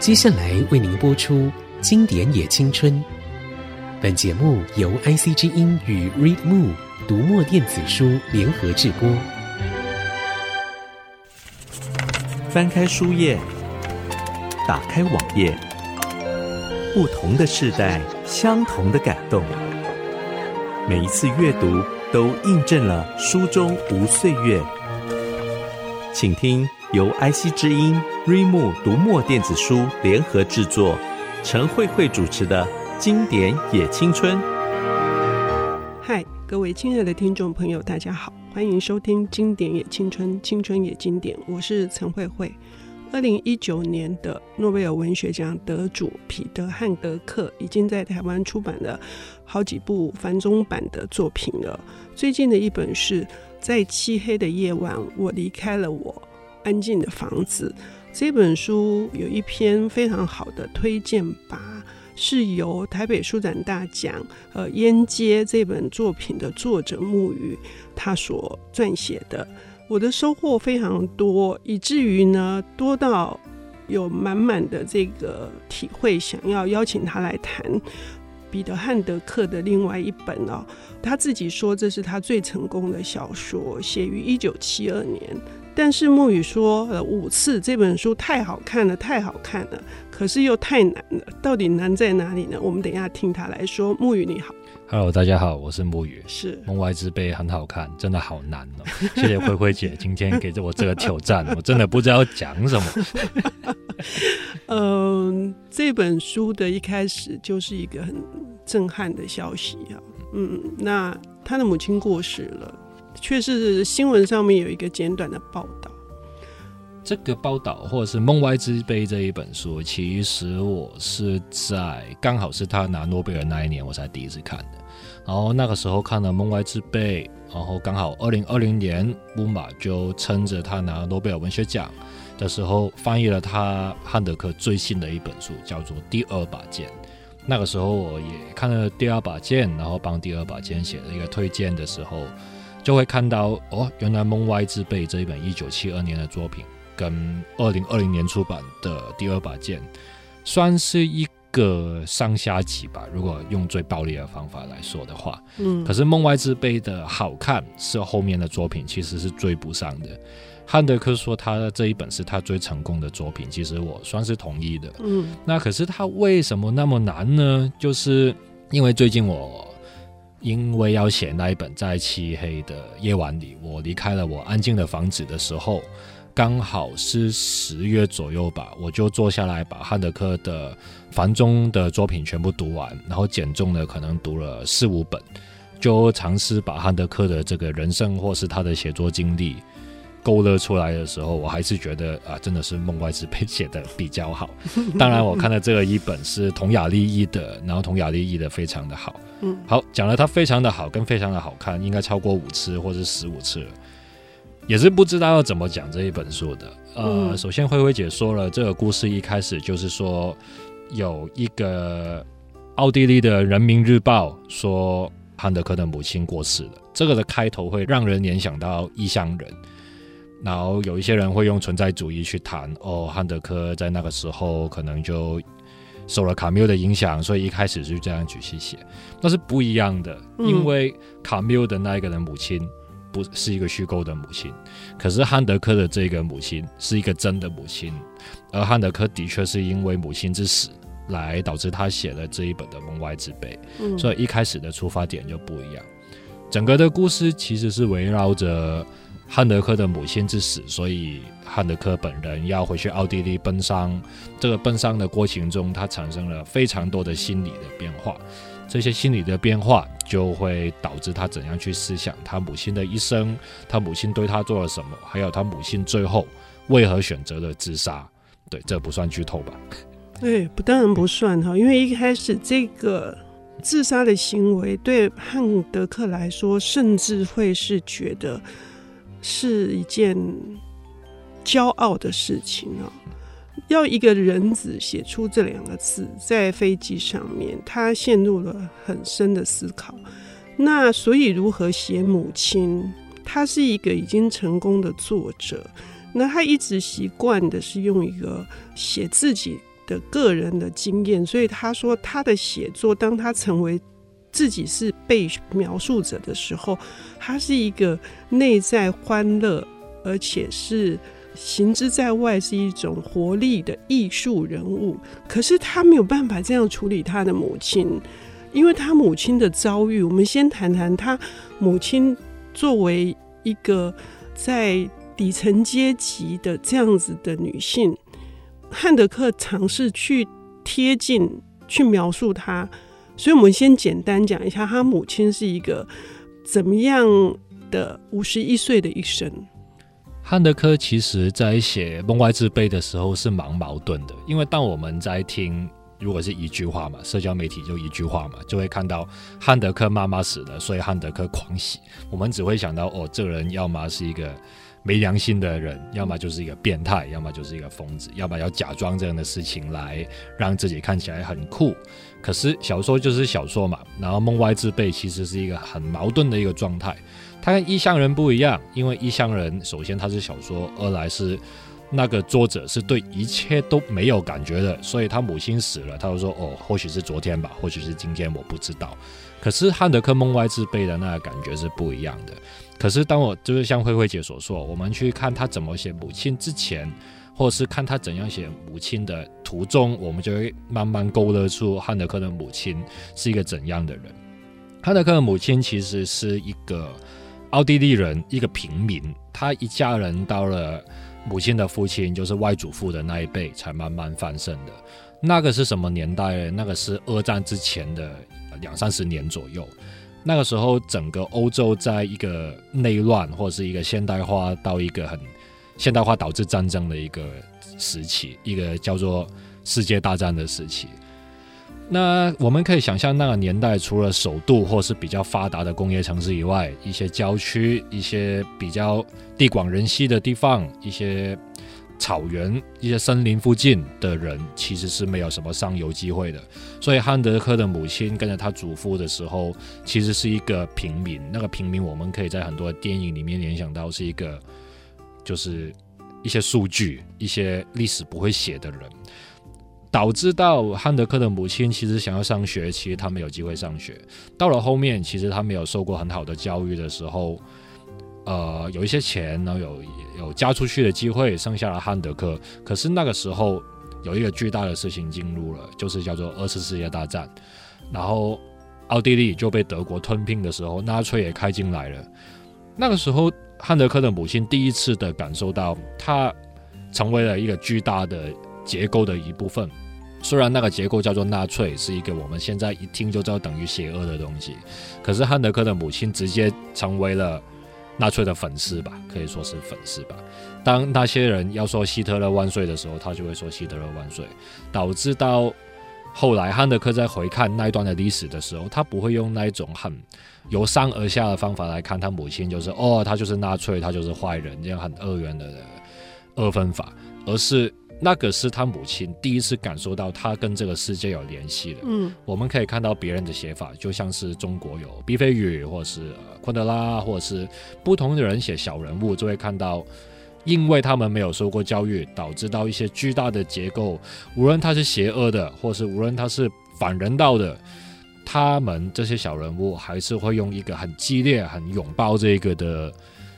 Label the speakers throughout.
Speaker 1: 接下来为您播出《经典也青春》。本节目由 IC 之音与 Readmoo 读墨电子书联合制播。
Speaker 2: 翻开书页，打开网页，不同的世代，相同的感动。每一次阅读，都印证了书中无岁月。请听由 IC 之音。瑞木读墨电子书联合制作，陈慧慧主持的《经典也青春》。
Speaker 3: 嗨，各位亲爱的听众朋友，大家好，欢迎收听《经典也青春，青春也经典》，我是陈慧慧。二零一九年的诺贝尔文学奖得主彼得·汉德克已经在台湾出版了好几部繁中版的作品了。最近的一本是在漆黑的夜晚，我离开了我安静的房子。这本书有一篇非常好的推荐吧，是由台北书展大奖呃《烟街》这本作品的作者木鱼他所撰写的。我的收获非常多，以至于呢多到有满满的这个体会，想要邀请他来谈彼得汉德克的另外一本哦。他自己说这是他最成功的小说，写于一九七二年。但是木雨说了五次这本书太好看了，太好看了，可是又太难了。到底难在哪里呢？我们等一下听他来说。木雨你好
Speaker 4: ，Hello，大家好，我是木雨。
Speaker 3: 是《梦
Speaker 4: 外之辈》很好看，真的好难哦。谢谢灰灰姐今天给着我这个挑战，我真的不知道讲什么。
Speaker 3: 嗯，这本书的一开始就是一个很震撼的消息啊。嗯，那他的母亲过世了。却是新闻上面有一个简短的报道。
Speaker 4: 这个报道或者是《梦外之辈》这一本书，其实我是在刚好是他拿诺贝尔那一年，我才第一次看的。然后那个时候看了《梦外之辈》，然后刚好二零二零年乌马就撑着他拿诺贝尔文学奖的时候，翻译了他汉德克最新的一本书，叫做《第二把剑》。那个时候我也看了《第二把剑》，然后帮《第二把剑》写了一个推荐的时候。就会看到哦，原来《梦外之辈》这一本一九七二年的作品，跟二零二零年出版的《第二把剑》，算是一个上下级吧。如果用最暴力的方法来说的话，嗯，可是《梦外之辈》的好看是后面的作品其实是追不上的。汉德克说他的这一本是他最成功的作品，其实我算是同意的。嗯，那可是他为什么那么难呢？就是因为最近我。因为要写那一本在漆黑的夜晚里，我离开了我安静的房子的时候，刚好是十月左右吧，我就坐下来把汉德克的繁中的作品全部读完，然后简中的可能读了四五本，就尝试把汉德克的这个人生或是他的写作经历勾勒出来的时候，我还是觉得啊，真的是梦外之辈写的比较好。当然，我看的这个一本是童雅丽译的，然后童雅丽译的非常的好。嗯，好，讲了它非常的好，跟非常的好看，应该超过五次或者十五次了，也是不知道要怎么讲这一本书的。呃，首先灰灰姐说了，这个故事一开始就是说，有一个奥地利的人民日报说汉德克的母亲过世了，这个的开头会让人联想到异乡人，然后有一些人会用存在主义去谈，哦，汉德克在那个时候可能就。受了卡缪的影响，所以一开始就这样去写，那是不一样的。因为卡缪的那一个人母亲不是一个虚构的母亲，可是汉德克的这个母亲是一个真的母亲，而汉德克的确是因为母亲之死来导致他写了这一本的《梦外之辈》，所以一开始的出发点就不一样。整个的故事其实是围绕着。汉德克的母亲之死，所以汉德克本人要回去奥地利奔丧。这个奔丧的过程中，他产生了非常多的心理的变化。这些心理的变化就会导致他怎样去思想他母亲的一生，他母亲对他做了什么，还有他母亲最后为何选择了自杀。对，这不算剧透吧？
Speaker 3: 对，不当然不算哈，因为一开始这个自杀的行为对汉德克来说，甚至会是觉得。是一件骄傲的事情哦。要一个人子写出这两个字，在飞机上面，他陷入了很深的思考。那所以如何写母亲？他是一个已经成功的作者，那他一直习惯的是用一个写自己的个人的经验，所以他说他的写作，当他成为自己是被描述者的时候，他是一个内在欢乐，而且是行之在外是一种活力的艺术人物。可是他没有办法这样处理他的母亲，因为他母亲的遭遇。我们先谈谈他母亲作为一个在底层阶级的这样子的女性。汉德克尝试去贴近、去描述她，所以我们先简单讲一下他母亲是一个怎么样的五十一岁的一生。
Speaker 4: 汉德克其实在写《梦外之辈》的时候是蛮矛盾的，因为当我们在听，如果是一句话嘛，社交媒体就一句话嘛，就会看到汉德克妈妈死了，所以汉德克狂喜。我们只会想到哦，这个人要么是一个。没良心的人，要么就是一个变态，要么就是一个疯子，要么要假装这样的事情来让自己看起来很酷。可是小说就是小说嘛，然后梦外之辈其实是一个很矛盾的一个状态。他跟异乡人不一样，因为异乡人首先他是小说，二来是那个作者是对一切都没有感觉的，所以他母亲死了，他就说哦，或许是昨天吧，或许是今天，我不知道。可是汉德克梦外之辈的那个感觉是不一样的。可是，当我就是像慧慧姐所说，我们去看他怎么写母亲之前，或是看他怎样写母亲的途中，我们就会慢慢勾勒出汉德克的母亲是一个怎样的人。汉德克的母亲其实是一个奥地利人，一个平民。他一家人到了母亲的父亲，就是外祖父的那一辈，才慢慢翻身的。那个是什么年代？那个是二战之前的两三十年左右。那个时候，整个欧洲在一个内乱或者是一个现代化到一个很现代化导致战争的一个时期，一个叫做世界大战的时期。那我们可以想象，那个年代除了首都或是比较发达的工业城市以外，一些郊区、一些比较地广人稀的地方，一些。草原一些森林附近的人其实是没有什么上游机会的，所以汉德克的母亲跟着他祖父的时候，其实是一个平民。那个平民，我们可以在很多电影里面联想到是一个，就是一些数据、一些历史不会写的人，导致到汉德克的母亲其实想要上学，其实他没有机会上学。到了后面，其实他没有受过很好的教育的时候。呃，有一些钱，然后有有嫁出去的机会，剩下了汉德克。可是那个时候有一个巨大的事情进入了，就是叫做二次世界大战。然后奥地利就被德国吞并的时候，纳粹也开进来了。那个时候，汉德克的母亲第一次的感受到，他成为了一个巨大的结构的一部分。虽然那个结构叫做纳粹，是一个我们现在一听就知道等于邪恶的东西，可是汉德克的母亲直接成为了。纳粹的粉丝吧，可以说是粉丝吧。当那些人要说希特勒万岁的时候，他就会说希特勒万岁。导致到后来汉德克在回看那一段的历史的时候，他不会用那一种很由上而下的方法来看他母亲，就是哦，他就是纳粹，他就是坏人，这样很二元的二分法，而是。那个是他母亲第一次感受到他跟这个世界有联系的。嗯，我们可以看到别人的写法，就像是中国有毕飞宇，或者是昆德拉，或者是不同的人写小人物，就会看到，因为他们没有受过教育，导致到一些巨大的结构，无论他是邪恶的，或是无论他是反人道的，他们这些小人物还是会用一个很激烈、很拥抱这个的。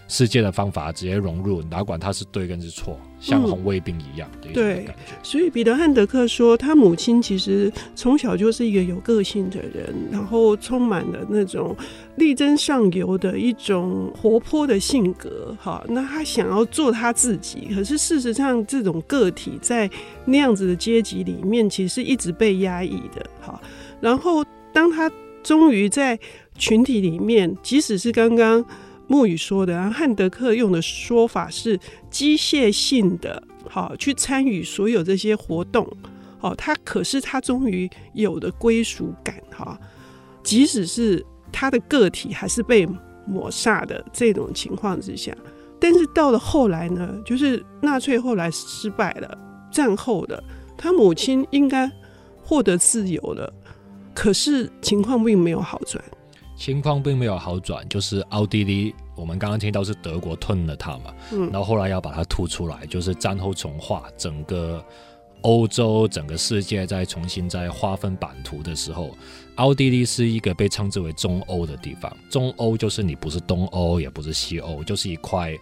Speaker 4: 世界的方法直接融入，哪管他是对跟是错，像红卫兵一样的感觉。对，
Speaker 3: 所以彼得汉德克说，他母亲其实从小就是一个有个性的人，然后充满了那种力争上游的一种活泼的性格。哈，那他想要做他自己，可是事实上，这种个体在那样子的阶级里面，其实一直被压抑的。哈，然后当他终于在群体里面，即使是刚刚。木雨说的，然后汉德克用的说法是机械性的，好去参与所有这些活动，好，他可是他终于有的归属感，哈，即使是他的个体还是被抹杀的这种情况之下，但是到了后来呢，就是纳粹后来失败了，战后的他母亲应该获得自由了，可是情况并没有好转。
Speaker 4: 情况并没有好转，就是奥地利，我们刚刚听到是德国吞了它嘛，嗯，然后后来要把它吐出来，就是战后重化，整个欧洲整个世界在重新在划分版图的时候，奥地利是一个被称之为中欧的地方。中欧就是你不是东欧，也不是西欧，就是一块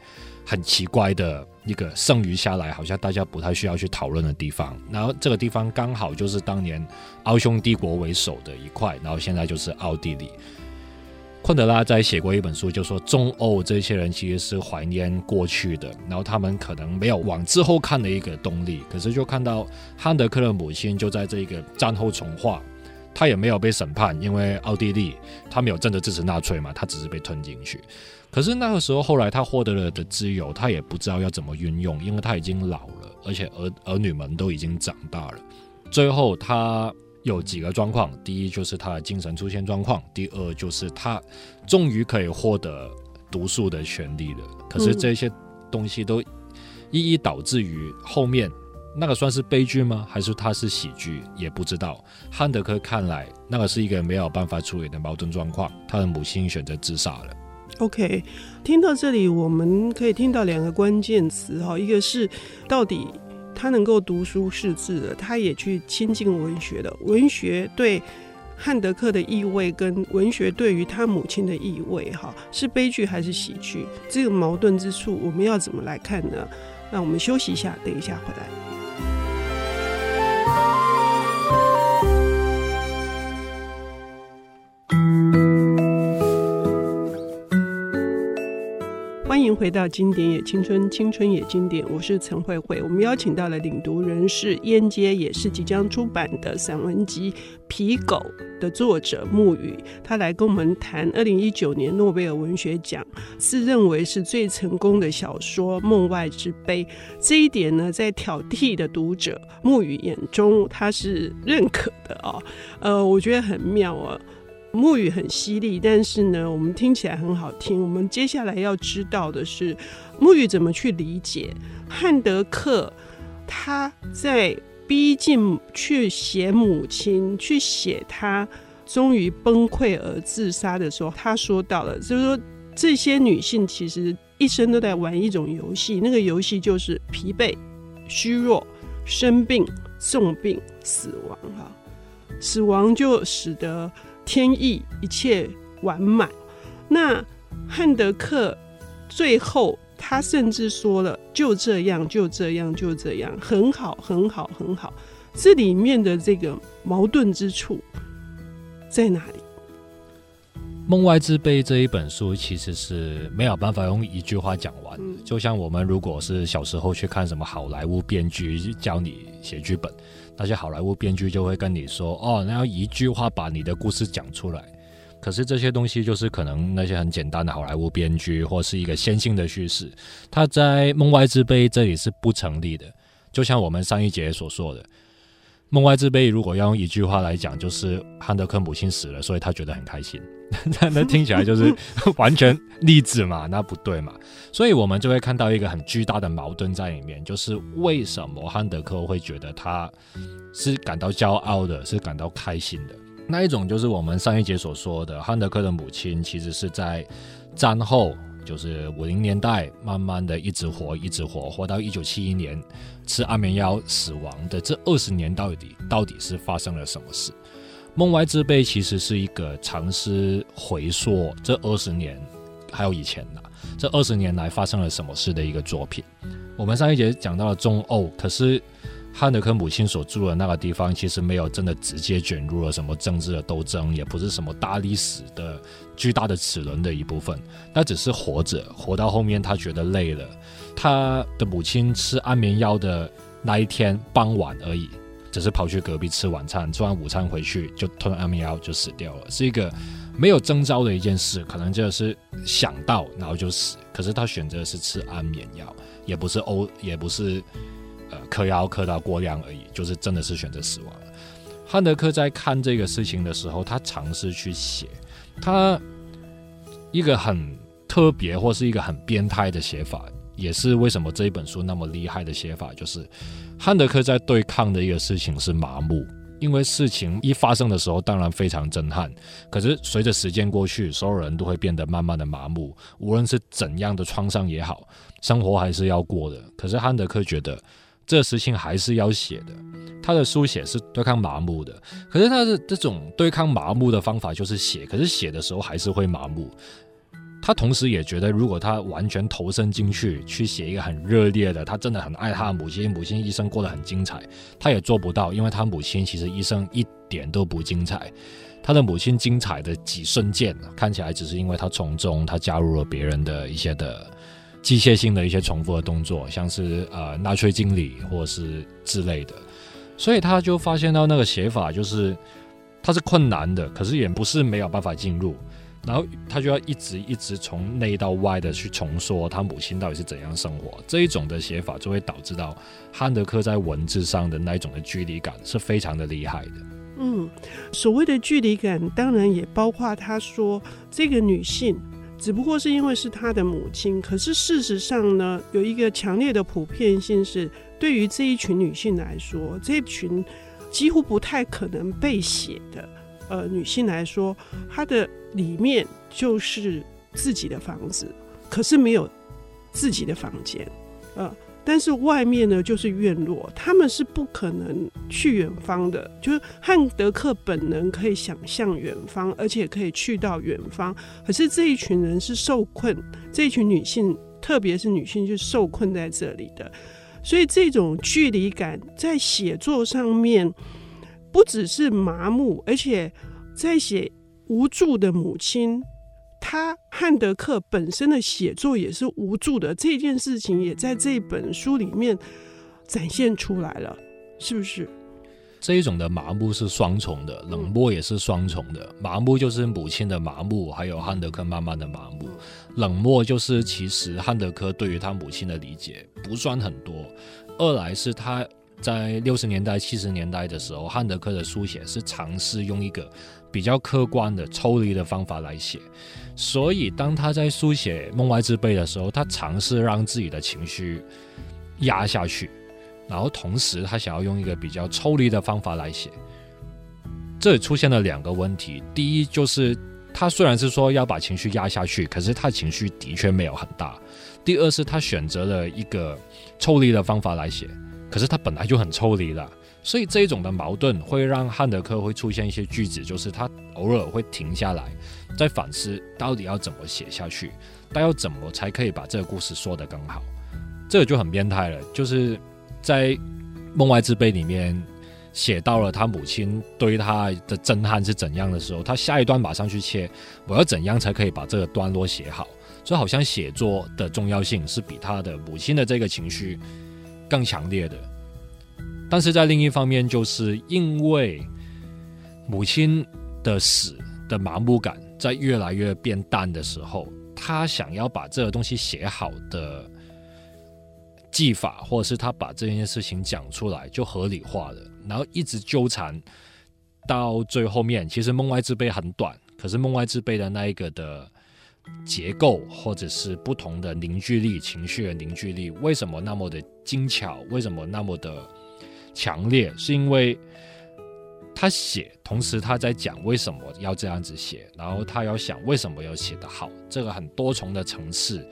Speaker 4: 很奇怪的一个剩余下来，好像大家不太需要去讨论的地方。然后这个地方刚好就是当年奥匈帝国为首的一块，然后现在就是奥地利。昆德拉在写过一本书，就说中欧这些人其实是怀念过去的，然后他们可能没有往之后看的一个动力，可是就看到汉德克的母亲就在这个战后重化，他也没有被审判，因为奥地利他没有真的支持纳粹嘛，他只是被吞进去。可是那个时候后来他获得了的自由，他也不知道要怎么运用，因为他已经老了，而且儿儿女们都已经长大了，最后他。有几个状况，第一就是他的精神出现状况，第二就是他终于可以获得读书的权利了。可是这些东西都一一导致于后面那个算是悲剧吗？还是他是喜剧？也不知道。汉德克看来那个是一个没有办法处理的矛盾状况，他的母亲选择自杀了。
Speaker 3: OK，听到这里，我们可以听到两个关键词哈，一个是到底。他能够读书识字的，他也去亲近文学的。文学对汉德克的意味，跟文学对于他母亲的意味，哈，是悲剧还是喜剧？这个矛盾之处，我们要怎么来看呢？那我们休息一下，等一下回来。回到《经典也青春，青春也经典》，我是陈慧慧。我们邀请到了领读人是燕街，也是即将出版的散文集《皮狗》的作者木雨，他来跟我们谈二零一九年诺贝尔文学奖自认为是最成功的小说《梦外之悲》。这一点呢，在挑剔的读者木雨眼中，他是认可的哦。呃，我觉得很妙啊。木语很犀利，但是呢，我们听起来很好听。我们接下来要知道的是，木语怎么去理解汉德克？他在逼近去写母亲，去写他终于崩溃而自杀的时候，他说到了，就是说这些女性其实一生都在玩一种游戏，那个游戏就是疲惫、虚弱、生病、重病、死亡。哈，死亡就使得。天意一切完满。那汉德克最后，他甚至说了：“就这样，就这样，就这样，很好，很好，很好。”这里面的这个矛盾之处在哪里？
Speaker 4: 《梦外之悲》这一本书其实是没有办法用一句话讲完就像我们如果是小时候去看什么好莱坞编剧教你写剧本。那些好莱坞编剧就会跟你说：“哦，那要一句话把你的故事讲出来。”可是这些东西就是可能那些很简单的好莱坞编剧，或是一个线性的叙事，它在《梦外之悲》这里是不成立的。就像我们上一节所说的，《梦外之悲》如果要用一句话来讲，就是汉德克母亲死了，所以他觉得很开心。那那听起来就是 完全励志嘛？那不对嘛？所以我们就会看到一个很巨大的矛盾在里面，就是为什么汉德克会觉得他是感到骄傲的，是感到开心的？那一种就是我们上一节所说的，汉德克的母亲其实是在战后，就是五零年代，慢慢的一直活，一直活，活到一九七一年吃安眠药死亡的这二十年，到底到底是发生了什么事？梦外之悲其实是一个尝试回溯这二十年，还有以前呢，这二十年来发生了什么事的一个作品。我们上一节讲到了中欧，可是汉德克母亲所住的那个地方，其实没有真的直接卷入了什么政治的斗争，也不是什么大历史的巨大的齿轮的一部分。那只是活着，活到后面他觉得累了，他的母亲吃安眠药的那一天傍晚而已。只是跑去隔壁吃晚餐，吃完午餐回去就吞安眠药就死掉了，是一个没有征兆的一件事，可能就是想到然后就死。可是他选择的是吃安眠药，也不是欧，也不是呃嗑药嗑到过量而已，就是真的是选择死亡了。汉德克在看这个事情的时候，他尝试去写，他一个很特别或是一个很变态的写法，也是为什么这一本书那么厉害的写法，就是。汉德克在对抗的一个事情是麻木，因为事情一发生的时候，当然非常震撼。可是随着时间过去，所有人都会变得慢慢的麻木。无论是怎样的创伤也好，生活还是要过的。可是汉德克觉得，这事情还是要写的。他的书写是对抗麻木的，可是他的这种对抗麻木的方法就是写，可是写的时候还是会麻木。他同时也觉得，如果他完全投身进去，去写一个很热烈的，他真的很爱他的母亲，母亲一生过得很精彩，他也做不到，因为他母亲其实一生一点都不精彩。他的母亲精彩的几瞬间，看起来只是因为他从中他加入了别人的一些的机械性的一些重复的动作，像是呃纳粹敬礼或是之类的。所以他就发现到那个写法就是，他是困难的，可是也不是没有办法进入，然后他就要一直一直从内到外的去重说他母亲到底是怎样生活，这一种的写法就会导致到汉德克在文字上的那一种的距离感是非常的厉害的。
Speaker 3: 嗯，所谓的距离感，当然也包括他说这个女性。只不过是因为是他的母亲，可是事实上呢，有一个强烈的普遍性是，对于这一群女性来说，这群几乎不太可能被写的呃女性来说，她的里面就是自己的房子，可是没有自己的房间，呃。但是外面呢，就是院落，他们是不可能去远方的。就是汉德克本人可以想象远方，而且可以去到远方。可是这一群人是受困，这一群女性，特别是女性，就受困在这里的。所以这种距离感在写作上面，不只是麻木，而且在写无助的母亲。他汉德克本身的写作也是无助的，这件事情也在这本书里面展现出来了，是不是？
Speaker 4: 这一种的麻木是双重的，冷漠也是双重的。麻木就是母亲的麻木，还有汉德克慢慢的麻木。冷漠就是其实汉德克对于他母亲的理解不算很多。二来是他在六十年代、七十年代的时候，汉德克的书写是尝试用一个比较客观的、抽离的方法来写。所以，当他在书写《梦外之辈》的时候，他尝试让自己的情绪压下去，然后同时他想要用一个比较抽离的方法来写。这里出现了两个问题：第一，就是他虽然是说要把情绪压下去，可是他情绪的确没有很大；第二，是他选择了一个抽离的方法来写，可是他本来就很抽离了。所以这一种的矛盾会让汉德克会出现一些句子，就是他偶尔会停下来。在反思到底要怎么写下去，但要怎么才可以把这个故事说得更好？这个就很变态了。就是在《梦外之辈》里面写到了他母亲对他的震撼是怎样的时候，他下一段马上去切，我要怎样才可以把这个段落写好？所以好像写作的重要性是比他的母亲的这个情绪更强烈的。但是在另一方面，就是因为母亲的死的麻木感。在越来越变淡的时候，他想要把这个东西写好的技法，或者是他把这件事情讲出来，就合理化了，然后一直纠缠到最后面。其实《梦外之辈》很短，可是《梦外之辈》的那一个的结构，或者是不同的凝聚力、情绪的凝聚力，为什么那么的精巧？为什么那么的强烈？是因为。他写，同时他在讲为什么要这样子写，然后他要想为什么要写得好，这个很多重的层次。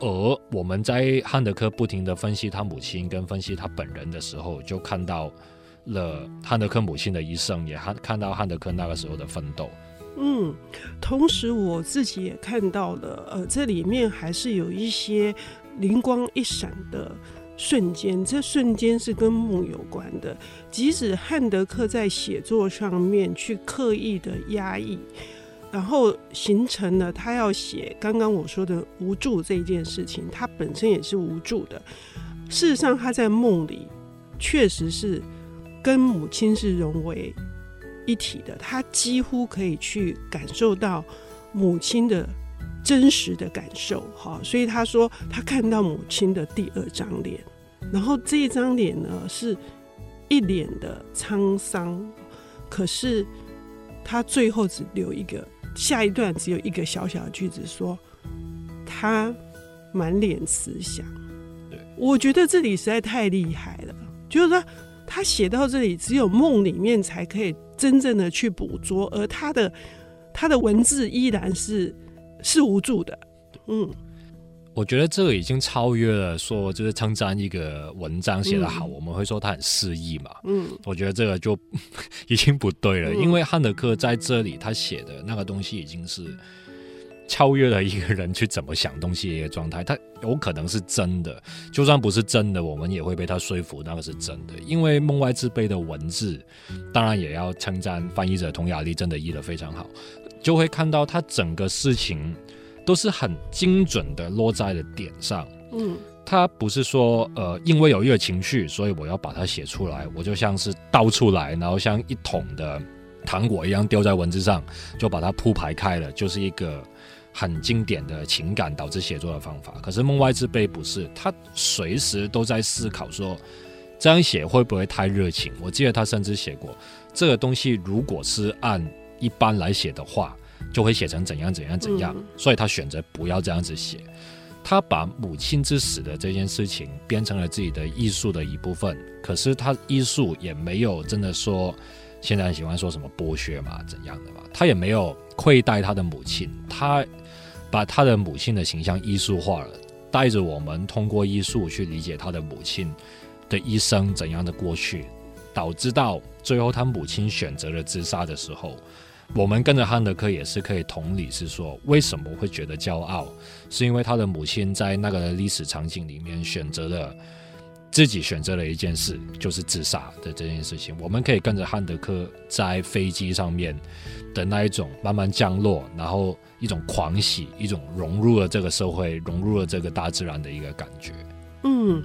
Speaker 4: 而我们在汉德克不停地分析他母亲跟分析他本人的时候，就看到了汉德克母亲的一生，也看看到汉德克那个时候的奋斗。
Speaker 3: 嗯，同时我自己也看到了，呃，这里面还是有一些灵光一闪的。瞬间，这瞬间是跟梦有关的。即使汉德克在写作上面去刻意的压抑，然后形成了他要写刚刚我说的无助这件事情，他本身也是无助的。事实上，他在梦里确实是跟母亲是融为一体的，他几乎可以去感受到母亲的。真实的感受，哈，所以他说他看到母亲的第二张脸，然后这一张脸呢是一脸的沧桑，可是他最后只留一个下一段只有一个小小的句子说他满脸慈祥。我觉得这里实在太厉害了，就是说他写到这里只有梦里面才可以真正的去捕捉，而他的他的文字依然是。是无助的，嗯，
Speaker 4: 我觉得这个已经超越了说，就是称赞一个文章写得好，嗯、我们会说他很诗意嘛。嗯，我觉得这个就 已经不对了，嗯、因为汉德克在这里他写的那个东西已经是超越了一个人去怎么想东西的一个状态。他有可能是真的，就算不是真的，我们也会被他说服那个是真的。因为《梦外之悲》的文字，当然也要称赞翻译者童雅丽，真的译得非常好，就会看到他整个事情。都是很精准的落在了点上，嗯，他不是说呃，因为有一个情绪，所以我要把它写出来，我就像是倒出来，然后像一桶的糖果一样丢在文字上，就把它铺排开了，就是一个很经典的情感导致写作的方法。可是《梦外之悲》不是，他随时都在思考说，这样写会不会太热情？我记得他甚至写过，这个东西如果是按一般来写的话。就会写成怎样怎样怎样，嗯、所以他选择不要这样子写。他把母亲之死的这件事情变成了自己的艺术的一部分，可是他艺术也没有真的说，现在很喜欢说什么剥削嘛，怎样的嘛，他也没有亏待他的母亲，他把他的母亲的形象艺术化了，带着我们通过艺术去理解他的母亲的一生怎样的过去，导致到最后他母亲选择了自杀的时候。我们跟着汉德克也是可以同理，是说为什么会觉得骄傲，是因为他的母亲在那个历史场景里面选择了自己选择了一件事，就是自杀的这件事情。我们可以跟着汉德克在飞机上面的那一种慢慢降落，然后一种狂喜，一种融入了这个社会，融入了这个大自然的一个感觉。
Speaker 3: 嗯，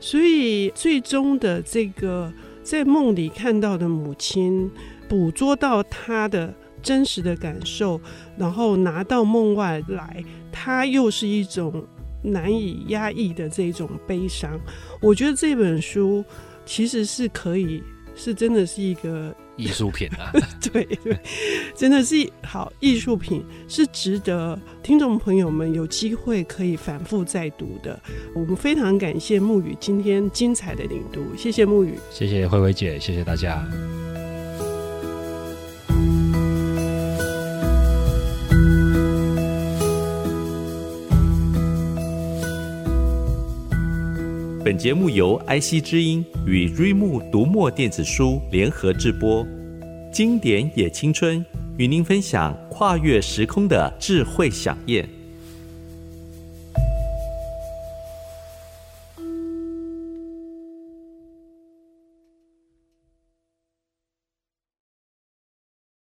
Speaker 3: 所以最终的这个在梦里看到的母亲，捕捉到他的。真实的感受，然后拿到梦外来，它又是一种难以压抑的这种悲伤。我觉得这本书其实是可以，是真的是一个
Speaker 4: 艺术品啊！
Speaker 3: 对对，真的是好艺术品，是值得听众朋友们有机会可以反复再读的。我们非常感谢木雨今天精彩的领读，谢谢木雨，
Speaker 4: 谢谢慧慧姐，谢谢大家。
Speaker 2: 本节目由 IC 之音与瑞木读墨电子书联合制播，经典也青春与您分享跨越时空的智慧饗宴。